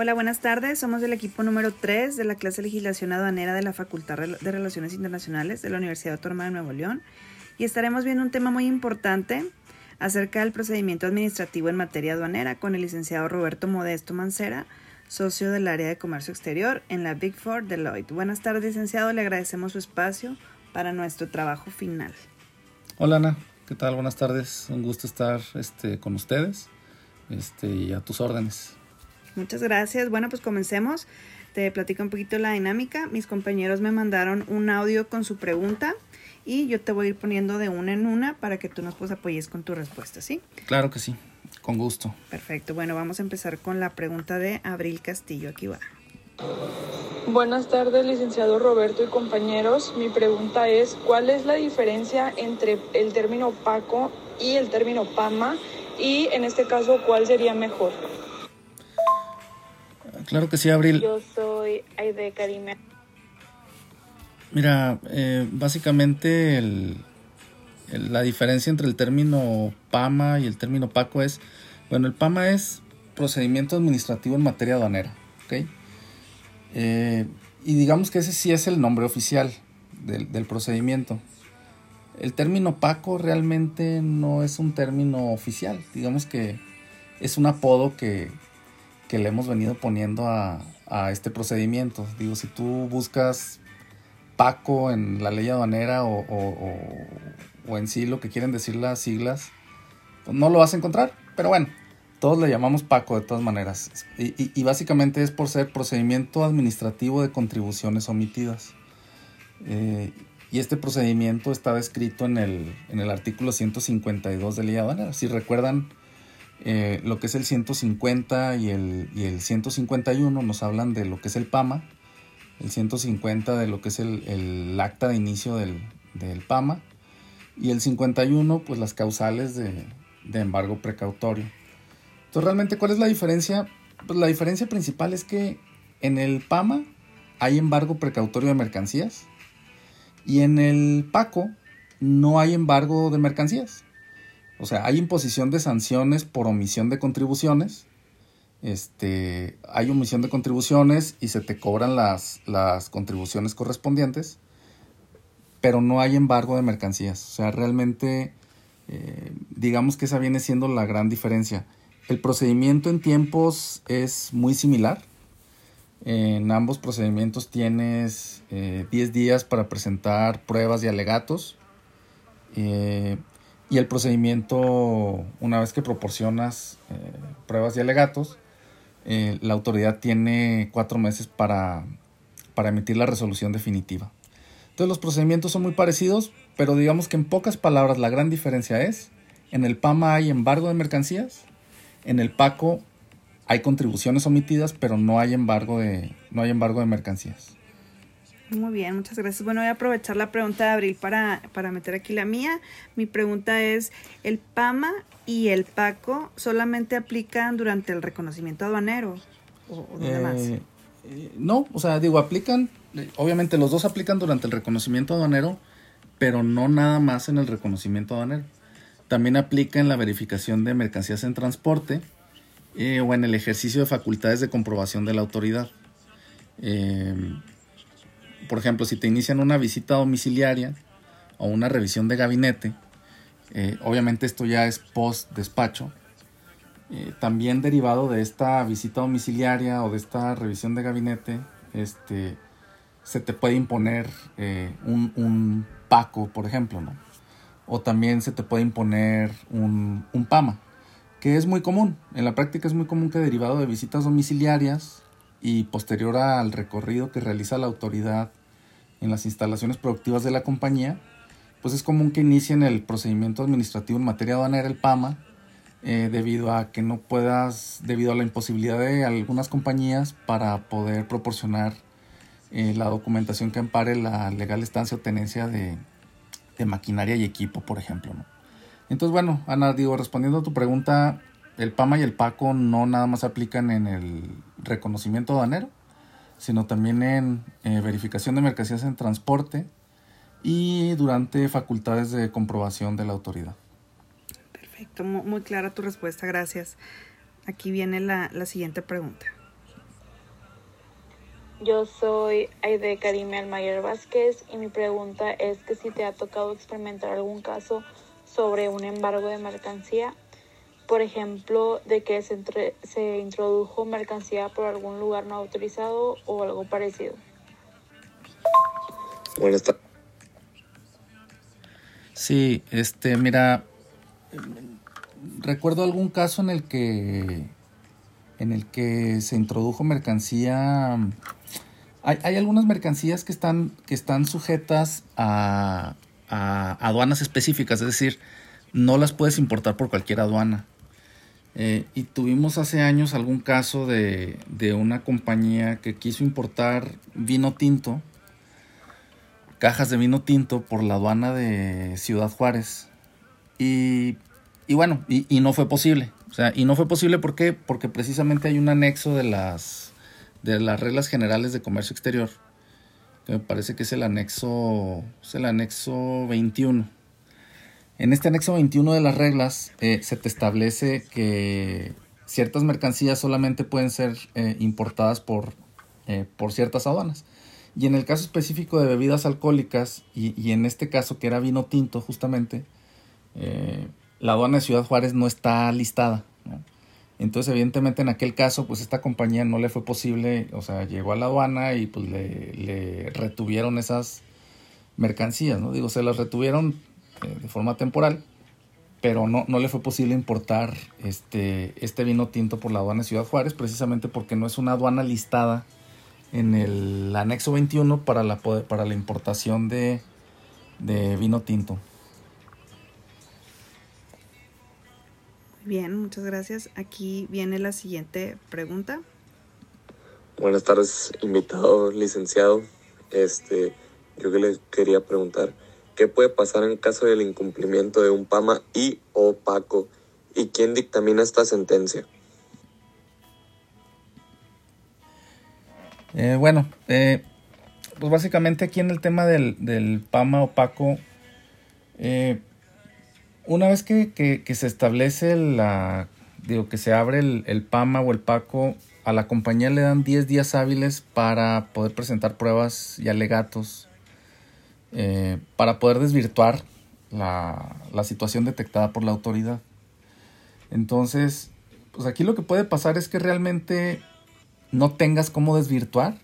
Hola, buenas tardes. Somos del equipo número 3 de la clase de legislación aduanera de la Facultad de Relaciones Internacionales de la Universidad Autónoma de Nuevo León y estaremos viendo un tema muy importante acerca del procedimiento administrativo en materia aduanera con el licenciado Roberto Modesto Mancera, socio del área de comercio exterior en la Big Four Deloitte. Buenas tardes, licenciado. Le agradecemos su espacio para nuestro trabajo final. Hola, Ana. ¿Qué tal? Buenas tardes. Un gusto estar este, con ustedes este, y a tus órdenes. Muchas gracias. Bueno, pues comencemos. Te platico un poquito la dinámica. Mis compañeros me mandaron un audio con su pregunta y yo te voy a ir poniendo de una en una para que tú nos pues apoyes con tu respuesta, ¿sí? Claro que sí, con gusto. Perfecto. Bueno, vamos a empezar con la pregunta de Abril Castillo. Aquí va. Buenas tardes, licenciado Roberto y compañeros. Mi pregunta es, ¿cuál es la diferencia entre el término PACO y el término PAMA? Y en este caso, ¿cuál sería mejor? Claro que sí, Abril. Yo soy Aide Karime. Mira, eh, básicamente la diferencia entre el término PAMA y el término PACO es, bueno, el PAMA es procedimiento administrativo en materia aduanera, ¿ok? Eh, y digamos que ese sí es el nombre oficial del, del, procedimiento. El término PACO realmente no es un término oficial, digamos que es un apodo que, que le hemos venido poniendo a, este procedimiento. Digo, si tú buscas Paco en la ley aduanera o, o, en sí lo que quieren decir las siglas, pues no lo vas a encontrar. Pero bueno, todos le llamamos Paco de todas maneras. Y, básicamente es por ser procedimiento administrativo de contribuciones omitidas. Eh, y este procedimiento está descrito en el, en el artículo 152 de ley aduanera. Si recuerdan, eh, lo que es el 150 y el, y el 151 nos hablan de lo que es el PAMA el 150 de lo que es el, acta de inicio del, PAMA y el 51 pues las causales de, embargo precautorio. Entonces realmente ¿cuál es la diferencia? Pues la diferencia principal es que en el PAMA hay embargo precautorio de mercancías y en el PACO no hay embargo de mercancías. O sea, hay imposición de sanciones por omisión de contribuciones este, hay omisión de contribuciones y se te cobran las, las contribuciones correspondientes, pero no hay embargo de mercancías. O sea, realmente, eh, digamos que esa viene siendo la gran diferencia. El procedimiento en tiempos es muy similar. En ambos procedimientos tienes 10 eh, días para presentar pruebas y alegatos. Eh, y el procedimiento, una vez que proporcionas pruebas y alegatos, eh, la autoridad tiene cuatro meses para, para emitir la resolución definitiva. Entonces los procedimientos son muy parecidos, pero digamos que en pocas palabras la gran diferencia es, en el PAMA hay embargo de mercancías, en el PACO hay contribuciones omitidas, pero no hay embargo de, no hay embargo de mercancías. Muy bien, muchas gracias. Bueno, voy a aprovechar la pregunta de Abril para, para meter aquí la mía. Mi pregunta es, ¿el PAMA y el PACO solamente aplican durante el reconocimiento aduanero o, eh, eh, no, o sea, digo, aplican, obviamente los dos aplican durante el reconocimiento aduanero, pero no nada más en el reconocimiento aduanero. También aplica en la verificación de mercancías en transporte eh, o en el ejercicio de facultades de comprobación de la autoridad. Por ejemplo, si te inician una visita domiciliaria o una revisión de gabinete, eh, obviamente esto ya es post despacho. Eh, también derivado de esta visita domiciliaria o de esta revisión de gabinete, este, se te puede imponer eh, un, un, PACO, por ejemplo, ¿no? O también se te puede imponer un, un PAMA, que es muy común. En la práctica es muy común que derivado de visitas domiciliarias y posterior al recorrido que realiza la autoridad en las instalaciones productivas de la compañía, pues es común que inicien el procedimiento administrativo en materia aduanera, el PAMA, eh, debido a que no puedas, debido a la imposibilidad de algunas compañías para poder proporcionar eh, la documentación que ampare la legal estancia o tenencia de, maquinaria y equipo, por ejemplo. Entonces, bueno, Ana, digo, respondiendo a tu pregunta, el PAMA y el PACO no nada más aplican en el reconocimiento aduanero, sino también en eh, verificación de mercancías en transporte, y durante facultades de comprobación de la autoridad. Perfecto, muy, clara tu respuesta, gracias. Aquí viene la, la siguiente pregunta. Yo soy Aide Karime Almayer Vázquez y mi pregunta es que si te ha tocado experimentar algún caso sobre un embargo de mercancía, por ejemplo, de que se, se introdujo mercancía por algún lugar no autorizado o algo parecido. Buenas tardes. Sí, este, mira, recuerdo algún caso en el que en el que se introdujo mercancía hay, hay algunas mercancías que están que están sujetas a, a, aduanas específicas, es decir, no las puedes importar por cualquier aduana. Eh, y tuvimos hace años algún caso de, de una compañía que quiso importar vino tinto cajas de vino tinto por la aduana de Ciudad Juárez. Y, y bueno, y, no fue posible. O sea, y no fue posible ¿por qué? porque precisamente hay un anexo de las, de las reglas generales de comercio exterior, que me parece que es el anexo, es el anexo 21. En este anexo 21 de las reglas eh, se te establece que ciertas mercancías solamente pueden ser eh, importadas por, eh, por ciertas aduanas. Y en el caso específico de bebidas alcohólicas, y, en este caso que era vino tinto justamente, eh, la aduana de Ciudad Juárez no está listada. Entonces, evidentemente, en aquel caso, pues esta compañía no le fue posible, o sea, llegó a la aduana y pues le retuvieron esas mercancías, ¿no? Digo, se las retuvieron eh, de forma temporal, pero no, no le fue posible importar este, este vino tinto por la aduana de Ciudad Juárez, precisamente porque no es una aduana listada en el anexo 21 para la, para la importación de, de vino tinto. Bien, muchas gracias. Aquí viene la siguiente pregunta. Buenas tardes, invitado, licenciado. Este, yo que le quería preguntar, ¿qué puede pasar en caso del incumplimiento de un PAMA y o PACO? ¿Y quién dictamina esta sentencia? Eh, bueno, eh, pues básicamente aquí en el tema del, PAMA opaco, eh, una vez que, se establece la, digo, que se abre el, el, PAMA o el PACO, a la compañía le dan 10 días hábiles para poder presentar pruebas y alegatos, eh, para poder desvirtuar la, la situación detectada por la autoridad. Entonces, pues aquí lo que puede pasar es que realmente no tengas cómo desvirtuar,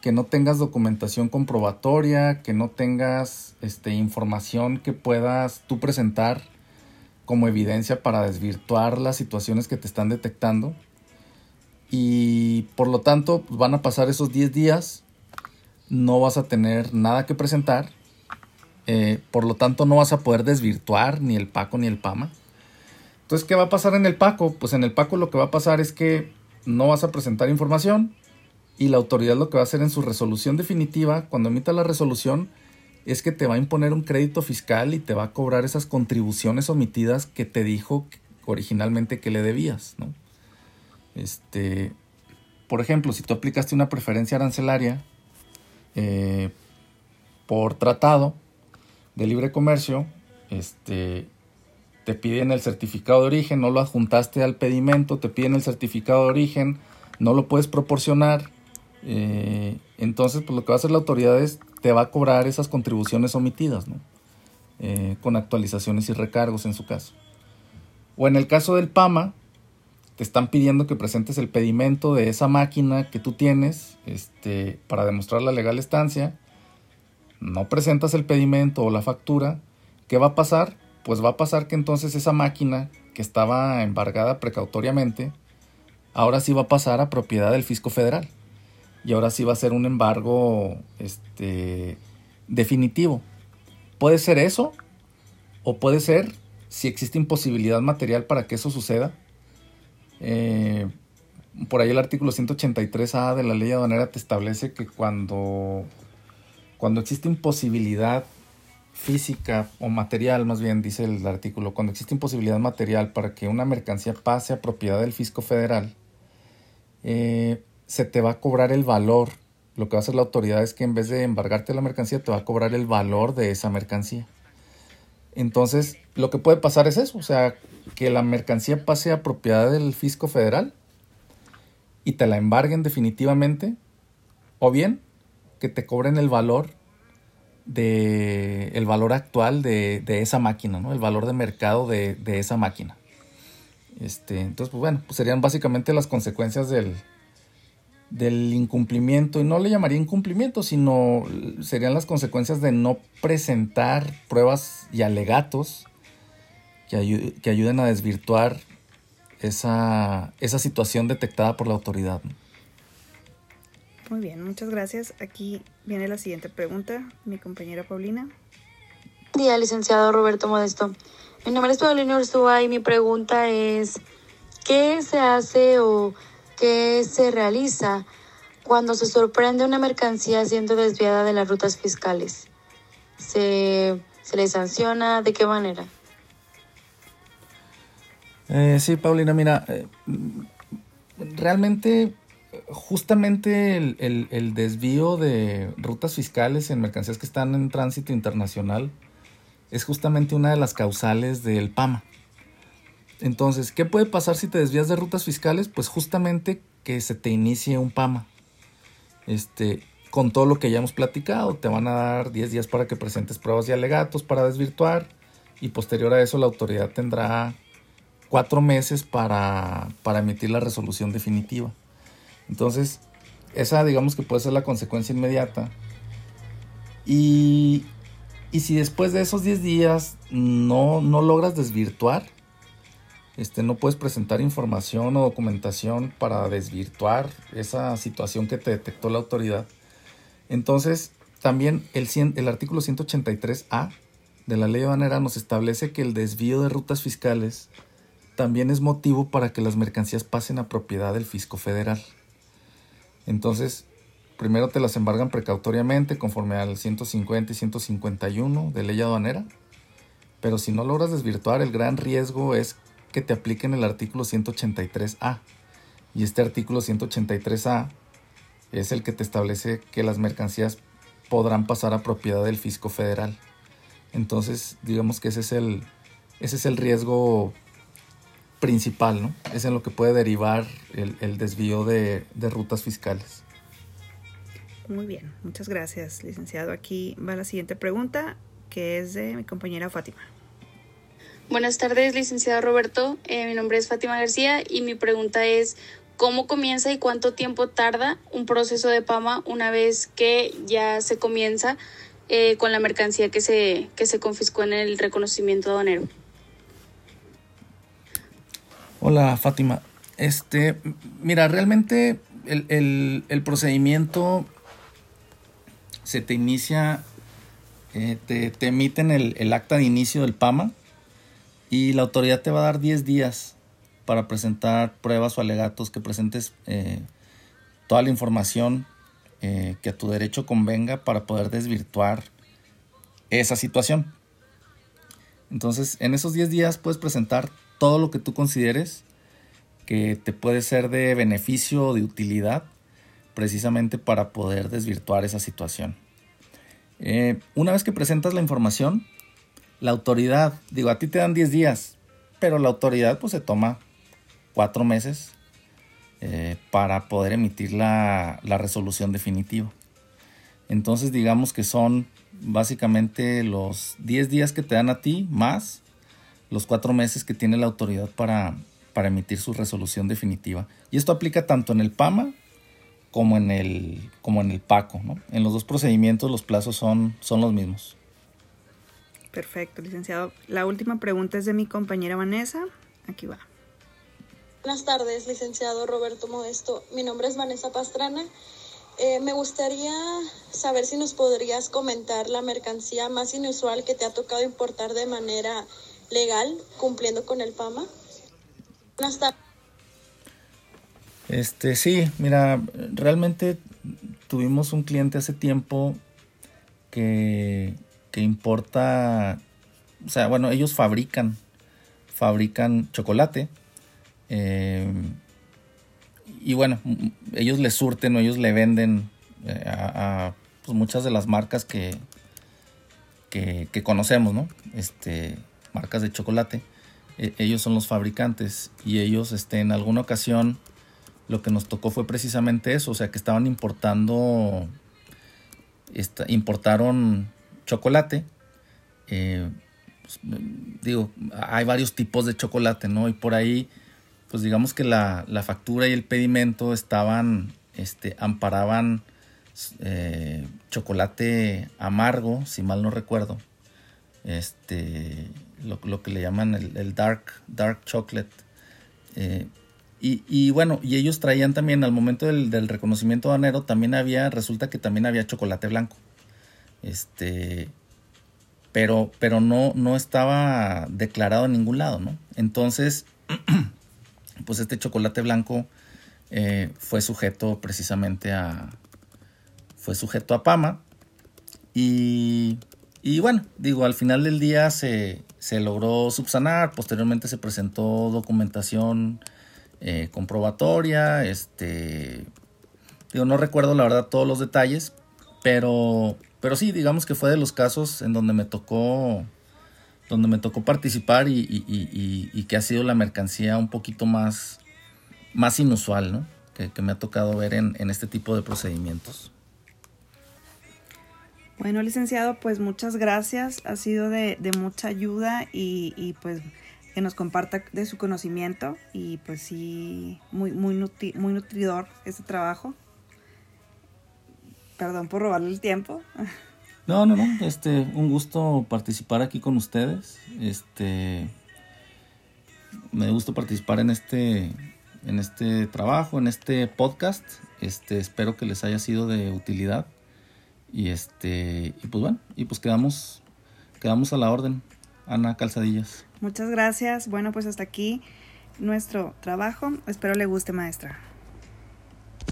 que no tengas documentación comprobatoria, que no tengas este, información que puedas tú presentar como evidencia para desvirtuar las situaciones que te están detectando. Y por lo tanto pues van a pasar esos 10 días, no vas a tener nada que presentar, eh, por lo tanto no vas a poder desvirtuar ni el PACO ni el PAMA. Entonces, ¿qué va a pasar en el PACO? Pues en el PACO lo que va a pasar es que no vas a presentar información y la autoridad lo que va a hacer en su resolución definitiva, cuando emita la resolución, es que te va a imponer un crédito fiscal y te va a cobrar esas contribuciones omitidas que te dijo originalmente que le debías, ¿no? Este, por ejemplo, si tú aplicaste una preferencia arancelaria eh, por tratado de libre comercio, este, te piden el certificado de origen, no lo adjuntaste al pedimento, te piden el certificado de origen, no lo puedes proporcionar. Eh, entonces, pues lo que va a hacer la autoridad es te va a cobrar esas contribuciones omitidas. Eh, con actualizaciones y recargos en su caso. O en el caso del PAMA, te están pidiendo que presentes el pedimento de esa máquina que tú tienes este, para demostrar la legal estancia. No presentas el pedimento o la factura. ¿Qué va a pasar? pues va a pasar que entonces esa máquina que estaba embargada precautoriamente, ahora sí va a pasar a propiedad del fisco federal. Y ahora sí va a ser un embargo este, definitivo. Puede ser eso, o puede ser, si existe imposibilidad material para que eso suceda, eh, por ahí el artículo 183A de la ley aduanera te establece que cuando, cuando existe imposibilidad física o material, más bien dice el artículo, cuando existe imposibilidad material para que una mercancía pase a propiedad del fisco federal, eh, se te va a cobrar el valor. Lo que va a hacer la autoridad es que en vez de embargarte la mercancía, te va a cobrar el valor de esa mercancía. Entonces, lo que puede pasar es eso, o sea, que la mercancía pase a propiedad del fisco federal y te la embarguen definitivamente o bien que te cobren el valor de el valor actual de, esa máquina, ¿no? El valor de mercado de, esa máquina. Este, entonces, pues bueno, pues serían básicamente las consecuencias del, del incumplimiento, y no le llamaría incumplimiento, sino serían las consecuencias de no presentar pruebas y alegatos que, que ayuden a desvirtuar esa, esa situación detectada por la autoridad. Muy bien, muchas gracias. Aquí viene la siguiente pregunta, mi compañera Paulina. Buen día, licenciado Roberto Modesto. Mi nombre es Paulina Ursúa y mi pregunta es, ¿qué se hace o qué se realiza cuando se sorprende una mercancía siendo desviada de las rutas fiscales? ¿Se, se le sanciona? ¿De qué manera? Eh, sí, Paulina, mira, eh, realmente justamente el, desvío de rutas fiscales en mercancías que están en tránsito internacional es justamente una de las causales del PAMA. Entonces, ¿qué puede pasar si te desvías de rutas fiscales? Pues justamente que se te inicie un PAMA. Este, con todo lo que ya hemos platicado, te van a dar 10 días para que presentes pruebas y alegatos para desvirtuar y posterior a eso la autoridad tendrá cuatro meses para, para emitir la resolución definitiva. Entonces, esa digamos que puede ser la consecuencia inmediata. Y, y si después de esos 10 días no, no logras desvirtuar, este, no puedes presentar información o documentación para desvirtuar esa situación que te detectó la autoridad. Entonces, también el, el artículo 183A de la ley banera nos establece que el desvío de rutas fiscales también es motivo para que las mercancías pasen a propiedad del fisco federal. Entonces, primero te las embargan precautoriamente conforme al 150 y 151 de ley aduanera, pero si no logras desvirtuar, el gran riesgo es que te apliquen el artículo 183A. Y este artículo 183A es el que te establece que las mercancías podrán pasar a propiedad del fisco federal. Entonces, digamos que ese es el, ese es el riesgo principal, ¿no? Es en lo que puede derivar el, desvío de, rutas fiscales. Muy bien, muchas gracias, licenciado. Aquí va la siguiente pregunta, que es de mi compañera Fátima. Buenas tardes, licenciado Roberto. Eh, mi nombre es Fátima García y mi pregunta es, ¿cómo comienza y cuánto tiempo tarda un proceso de PAMA una vez que ya se comienza eh, con la mercancía que se, que se confiscó en el reconocimiento aduanero? Hola Fátima. Este, mira, realmente el, procedimiento se te inicia, eh, te, emiten el, acta de inicio del PAMA y la autoridad te va a dar 10 días para presentar pruebas o alegatos, que presentes eh, toda la información eh, que a tu derecho convenga para poder desvirtuar esa situación. Entonces, en esos 10 días puedes presentar todo lo que tú consideres que te puede ser de beneficio o de utilidad precisamente para poder desvirtuar esa situación. Eh, una vez que presentas la información, la autoridad, digo, a ti te dan 10 días, pero la autoridad pues se toma 4 meses eh, para poder emitir la, resolución definitiva. Entonces digamos que son básicamente los 10 días que te dan a ti más los cuatro meses que tiene la autoridad para, emitir su resolución definitiva. Y esto aplica tanto en el PAMA como en el, PACO. ¿no? En los dos procedimientos los plazos son los mismos. Perfecto, licenciado. La última pregunta es de mi compañera Vanessa. Aquí va. Buenas tardes, licenciado Roberto Modesto. Mi nombre es Vanessa Pastrana. Eh, me gustaría saber si nos podrías comentar la mercancía más inusual que te ha tocado importar de manera legal cumpliendo con el PAMA? Este, sí, mira, realmente tuvimos un cliente hace tiempo que, que importa, o sea, bueno, ellos fabrican, fabrican chocolate. Eh, y bueno, ellos le surten o ellos le venden eh, a, pues muchas de las marcas que, que, conocemos, ¿no? Este, marcas de chocolate. E, ellos son los fabricantes y ellos este, en alguna ocasión lo que nos tocó fue precisamente eso, o sea, que estaban importando, importaron chocolate. Eh, pues, digo, hay varios tipos de chocolate, ¿no? Y por ahí, pues digamos que la, la factura y el pedimento estaban, este, amparaban eh, chocolate amargo, si mal no recuerdo. Este, lo, lo que le llaman el, dark, dark chocolate. Eh, y, bueno, y ellos traían también al momento del, del, reconocimiento banero, también había, resulta que también había chocolate blanco. Este, pero, pero no, no estaba declarado en ningún lado, ¿no? Entonces, pues este chocolate blanco eh, fue sujeto precisamente a, fue sujeto a PAMA. Y, y bueno, digo, al final del día se, se logró subsanar, posteriormente se presentó documentación eh, comprobatoria, este, digo, no recuerdo la verdad todos los detalles, pero, pero sí, digamos que fue de los casos en donde me tocó, donde me tocó participar y, que ha sido la mercancía un poquito más, más inusual, ¿no? Que, me ha tocado ver en, este tipo de procedimientos. Bueno, licenciado, pues muchas gracias. Ha sido de, mucha ayuda y, pues que nos comparta de su conocimiento y pues sí, muy, muy, muy nutridor este trabajo. Perdón por robarle el tiempo. No, no, no, este, un gusto participar aquí con ustedes. Este, me gusta participar en este, en este trabajo, en este podcast. Este, espero que les haya sido de utilidad. Y este, y pues bueno, y pues quedamos, quedamos a la orden. Ana Calzadillas. Muchas gracias. Bueno, pues hasta aquí nuestro trabajo. Espero le guste, maestra.